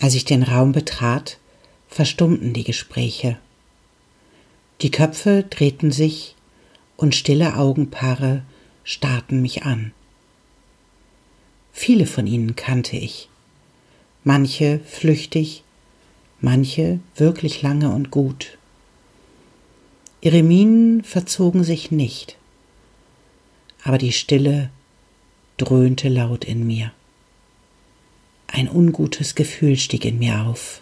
Als ich den Raum betrat, verstummten die Gespräche. Die Köpfe drehten sich und stille Augenpaare starrten mich an. Viele von ihnen kannte ich, manche flüchtig, manche wirklich lange und gut. Ihre Mienen verzogen sich nicht, aber die Stille dröhnte laut in mir. Ein ungutes Gefühl stieg in mir auf.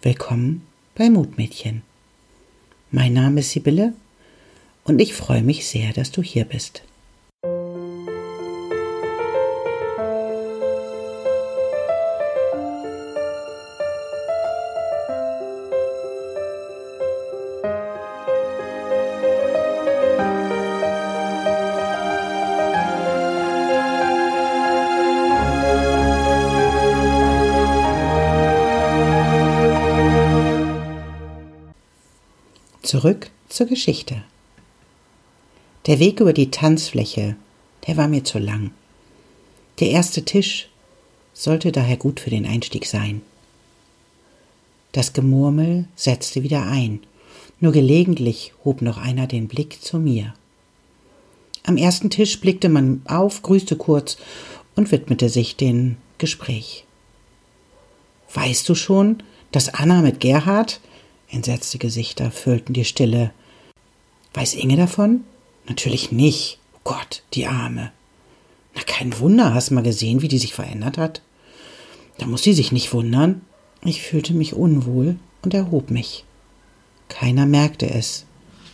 Willkommen bei Mutmädchen. Mein Name ist Sibylle und ich freue mich sehr, dass du hier bist. Zurück zur Geschichte. Der Weg über die Tanzfläche, der war mir zu lang. Der erste Tisch sollte daher gut für den Einstieg sein. Das Gemurmel setzte wieder ein, nur gelegentlich hob noch einer den Blick zu mir. Am ersten Tisch blickte man auf, grüßte kurz und widmete sich dem Gespräch. Weißt du schon, dass Anna mit Gerhard Entsetzte Gesichter füllten die Stille. Weiß Inge davon? Natürlich nicht. Oh Gott, die Arme. Na, kein Wunder, hast mal gesehen, wie die sich verändert hat? Da muss sie sich nicht wundern. Ich fühlte mich unwohl und erhob mich. Keiner merkte es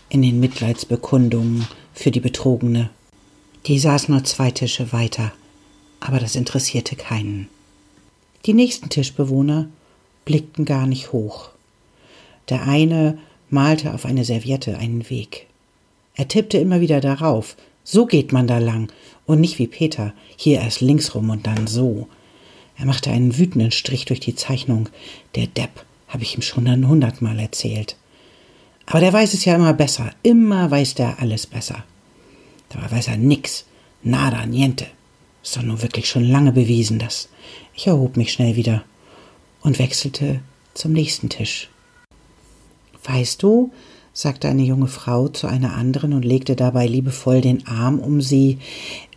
in den Mitleidsbekundungen für die Betrogene. Die saß nur zwei Tische weiter, aber das interessierte keinen. Die nächsten Tischbewohner blickten gar nicht hoch. Der eine malte auf eine Serviette einen Weg. Er tippte immer wieder darauf. So geht man da lang. Und nicht wie Peter, hier erst links rum und dann so. Er machte einen wütenden Strich durch die Zeichnung. Der Depp, habe ich ihm schon ein hundertmal erzählt. Aber der weiß es ja immer besser. Immer weiß der alles besser. Dabei weiß er nix. Nada, niente. Ist doch nur wirklich schon lange bewiesen, das. Ich erhob mich schnell wieder und wechselte zum nächsten Tisch. Weißt du, sagte eine junge Frau zu einer anderen und legte dabei liebevoll den Arm um sie.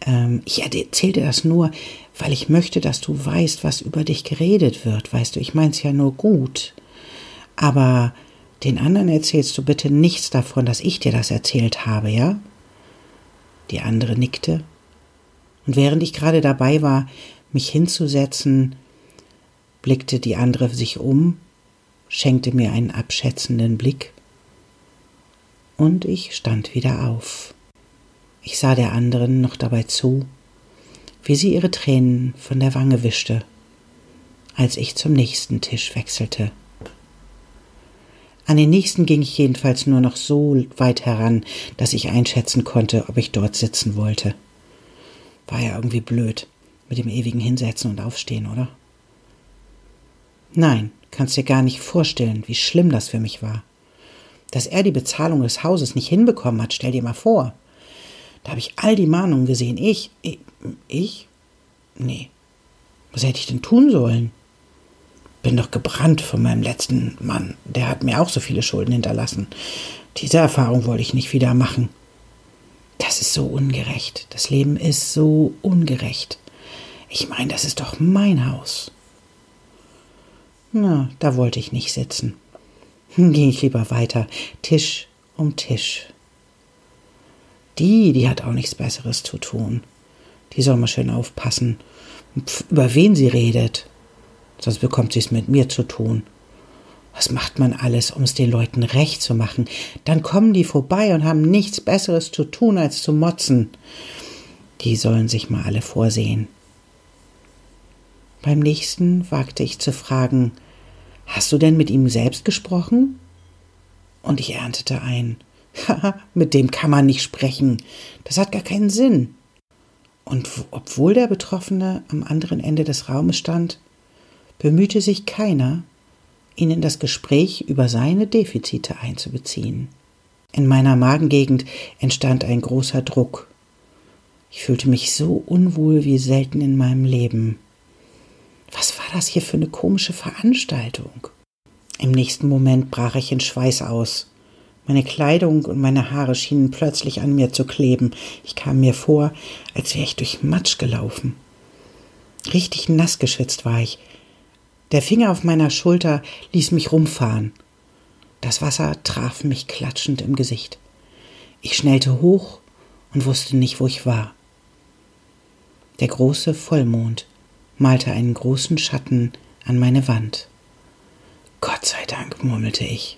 Ähm, ich erzählte das nur, weil ich möchte, dass du weißt, was über dich geredet wird. Weißt du, ich mein's ja nur gut. Aber den anderen erzählst du bitte nichts davon, dass ich dir das erzählt habe, ja? Die andere nickte. Und während ich gerade dabei war, mich hinzusetzen, blickte die andere sich um schenkte mir einen abschätzenden Blick und ich stand wieder auf. Ich sah der anderen noch dabei zu, wie sie ihre Tränen von der Wange wischte, als ich zum nächsten Tisch wechselte. An den nächsten ging ich jedenfalls nur noch so weit heran, dass ich einschätzen konnte, ob ich dort sitzen wollte. War ja irgendwie blöd mit dem ewigen Hinsetzen und Aufstehen, oder? Nein, Kannst dir gar nicht vorstellen, wie schlimm das für mich war. Dass er die Bezahlung des Hauses nicht hinbekommen hat, stell dir mal vor. Da habe ich all die Mahnungen gesehen. Ich, ich, ich? Nee. Was hätte ich denn tun sollen? Bin doch gebrannt von meinem letzten Mann. Der hat mir auch so viele Schulden hinterlassen. Diese Erfahrung wollte ich nicht wieder machen. Das ist so ungerecht. Das Leben ist so ungerecht. Ich meine, das ist doch mein Haus. Na, da wollte ich nicht sitzen. Hm, ging ich lieber weiter, Tisch um Tisch. Die, die hat auch nichts Besseres zu tun. Die soll mal schön aufpassen, über wen sie redet. Sonst bekommt sie es mit mir zu tun. Was macht man alles, um es den Leuten recht zu machen? Dann kommen die vorbei und haben nichts Besseres zu tun, als zu motzen. Die sollen sich mal alle vorsehen. Beim nächsten wagte ich zu fragen, Hast du denn mit ihm selbst gesprochen? Und ich erntete ein, mit dem kann man nicht sprechen. Das hat gar keinen Sinn. Und obwohl der Betroffene am anderen Ende des Raumes stand, bemühte sich keiner, ihn in das Gespräch über seine Defizite einzubeziehen. In meiner Magengegend entstand ein großer Druck. Ich fühlte mich so unwohl wie selten in meinem Leben. Was war das hier für eine komische Veranstaltung? Im nächsten Moment brach ich in Schweiß aus. Meine Kleidung und meine Haare schienen plötzlich an mir zu kleben. Ich kam mir vor, als wäre ich durch Matsch gelaufen. Richtig nass geschwitzt war ich. Der Finger auf meiner Schulter ließ mich rumfahren. Das Wasser traf mich klatschend im Gesicht. Ich schnellte hoch und wusste nicht, wo ich war. Der große Vollmond malte einen großen Schatten an meine Wand. Gott sei Dank, murmelte ich.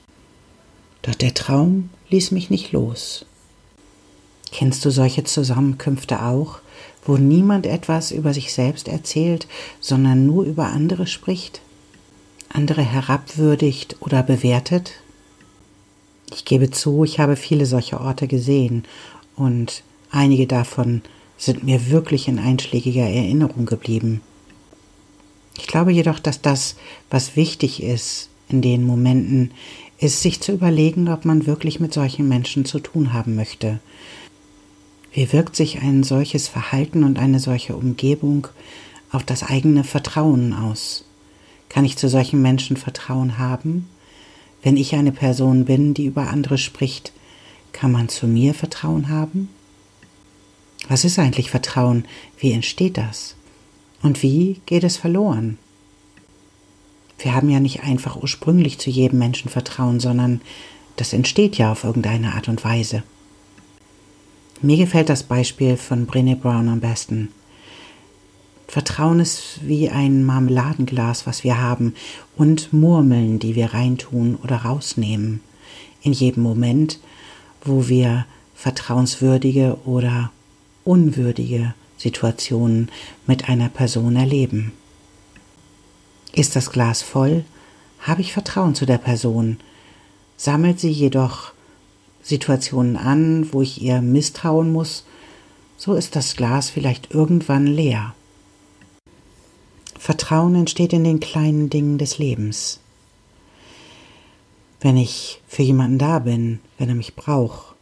Doch der Traum ließ mich nicht los. Kennst du solche Zusammenkünfte auch, wo niemand etwas über sich selbst erzählt, sondern nur über andere spricht, andere herabwürdigt oder bewertet? Ich gebe zu, ich habe viele solche Orte gesehen und einige davon sind mir wirklich in einschlägiger Erinnerung geblieben. Ich glaube jedoch, dass das, was wichtig ist, in den Momenten ist, sich zu überlegen, ob man wirklich mit solchen Menschen zu tun haben möchte. Wie wirkt sich ein solches Verhalten und eine solche Umgebung auf das eigene Vertrauen aus? Kann ich zu solchen Menschen Vertrauen haben? Wenn ich eine Person bin, die über andere spricht, kann man zu mir Vertrauen haben? Was ist eigentlich Vertrauen? Wie entsteht das? Und wie geht es verloren? Wir haben ja nicht einfach ursprünglich zu jedem Menschen Vertrauen, sondern das entsteht ja auf irgendeine Art und Weise. Mir gefällt das Beispiel von Brené Brown am besten. Vertrauen ist wie ein Marmeladenglas, was wir haben, und Murmeln, die wir reintun oder rausnehmen. In jedem Moment, wo wir vertrauenswürdige oder unwürdige Situationen mit einer Person erleben. Ist das Glas voll, habe ich Vertrauen zu der Person, sammelt sie jedoch Situationen an, wo ich ihr misstrauen muss, so ist das Glas vielleicht irgendwann leer. Vertrauen entsteht in den kleinen Dingen des Lebens. Wenn ich für jemanden da bin, wenn er mich braucht,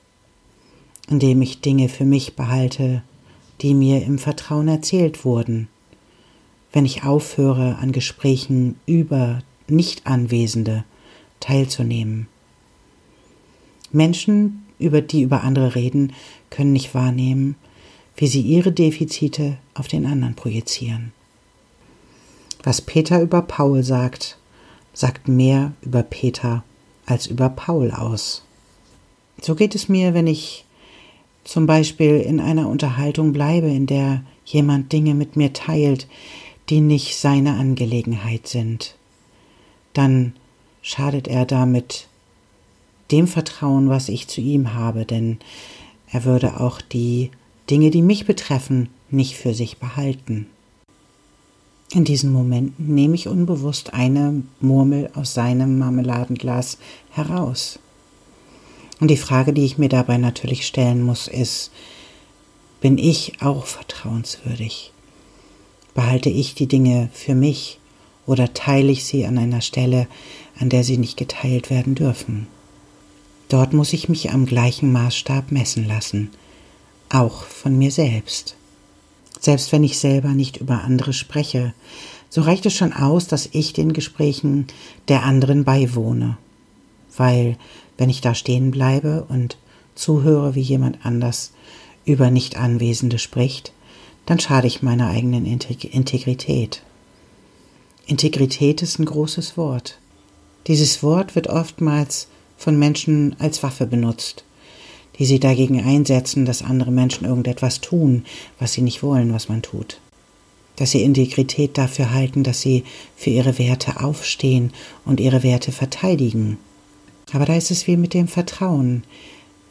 indem ich Dinge für mich behalte, die mir im Vertrauen erzählt wurden, wenn ich aufhöre, an Gesprächen über Nichtanwesende teilzunehmen. Menschen, über die über andere reden, können nicht wahrnehmen, wie sie ihre Defizite auf den anderen projizieren. Was Peter über Paul sagt, sagt mehr über Peter als über Paul aus. So geht es mir, wenn ich zum Beispiel in einer Unterhaltung bleibe, in der jemand Dinge mit mir teilt, die nicht seine Angelegenheit sind, dann schadet er damit dem Vertrauen, was ich zu ihm habe, denn er würde auch die Dinge, die mich betreffen, nicht für sich behalten. In diesen Momenten nehme ich unbewusst eine Murmel aus seinem Marmeladenglas heraus. Und die Frage, die ich mir dabei natürlich stellen muss, ist, bin ich auch vertrauenswürdig? Behalte ich die Dinge für mich oder teile ich sie an einer Stelle, an der sie nicht geteilt werden dürfen? Dort muss ich mich am gleichen Maßstab messen lassen, auch von mir selbst. Selbst wenn ich selber nicht über andere spreche, so reicht es schon aus, dass ich den Gesprächen der anderen beiwohne. Weil, wenn ich da stehen bleibe und zuhöre, wie jemand anders über Nichtanwesende spricht, dann schade ich meiner eigenen Integrität. Integrität ist ein großes Wort. Dieses Wort wird oftmals von Menschen als Waffe benutzt, die sie dagegen einsetzen, dass andere Menschen irgendetwas tun, was sie nicht wollen, was man tut. Dass sie Integrität dafür halten, dass sie für ihre Werte aufstehen und ihre Werte verteidigen. Aber da ist es wie mit dem Vertrauen.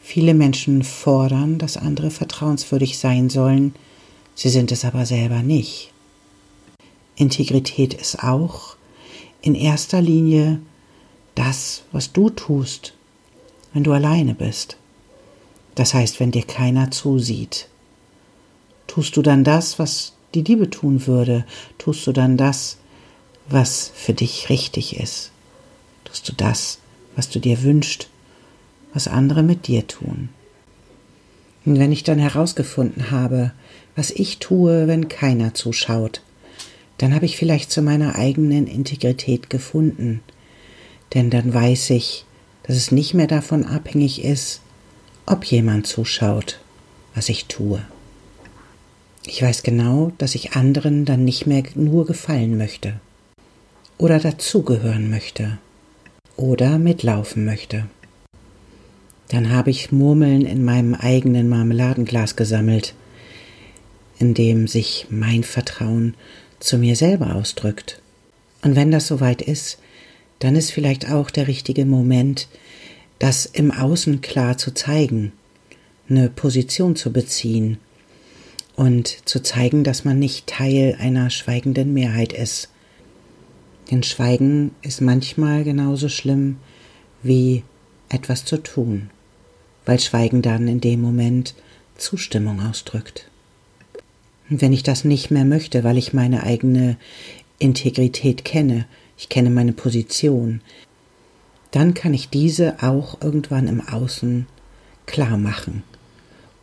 Viele Menschen fordern, dass andere vertrauenswürdig sein sollen, Sie sind es aber selber nicht. Integrität ist auch in erster Linie das, was du tust, wenn du alleine bist. Das heißt, wenn dir keiner zusieht. Tust du dann das, was die Liebe tun würde? Tust du dann das, was für dich richtig ist? Tust du das, was du dir wünschst, was andere mit dir tun? Und wenn ich dann herausgefunden habe, was ich tue, wenn keiner zuschaut, dann habe ich vielleicht zu meiner eigenen Integrität gefunden. Denn dann weiß ich, dass es nicht mehr davon abhängig ist, ob jemand zuschaut, was ich tue. Ich weiß genau, dass ich anderen dann nicht mehr nur gefallen möchte oder dazugehören möchte oder mitlaufen möchte. Dann habe ich Murmeln in meinem eigenen Marmeladenglas gesammelt, in dem sich mein Vertrauen zu mir selber ausdrückt. Und wenn das soweit ist, dann ist vielleicht auch der richtige Moment, das im Außen klar zu zeigen, eine Position zu beziehen und zu zeigen, dass man nicht Teil einer schweigenden Mehrheit ist. Denn Schweigen ist manchmal genauso schlimm wie etwas zu tun, weil Schweigen dann in dem Moment Zustimmung ausdrückt. Und wenn ich das nicht mehr möchte, weil ich meine eigene Integrität kenne, ich kenne meine Position, dann kann ich diese auch irgendwann im Außen klar machen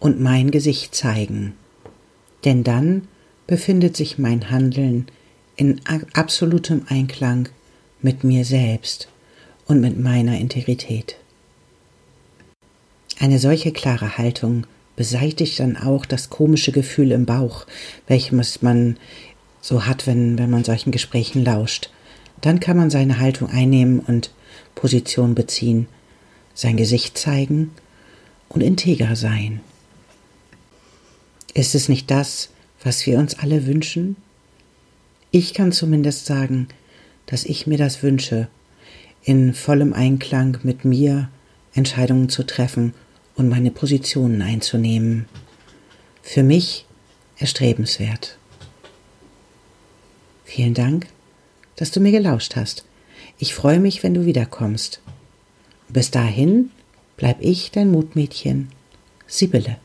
und mein Gesicht zeigen. Denn dann befindet sich mein Handeln in absolutem Einklang mit mir selbst und mit meiner Integrität. Eine solche klare Haltung beseitigt dann auch das komische Gefühl im Bauch, welches man so hat, wenn, wenn man solchen Gesprächen lauscht. Dann kann man seine Haltung einnehmen und Position beziehen, sein Gesicht zeigen und integer sein. Ist es nicht das, was wir uns alle wünschen? Ich kann zumindest sagen, dass ich mir das wünsche, in vollem Einklang mit mir Entscheidungen zu treffen und meine Positionen einzunehmen. Für mich erstrebenswert. Vielen Dank, dass du mir gelauscht hast. Ich freue mich, wenn du wiederkommst. Bis dahin bleib ich dein Mutmädchen, Sibylle.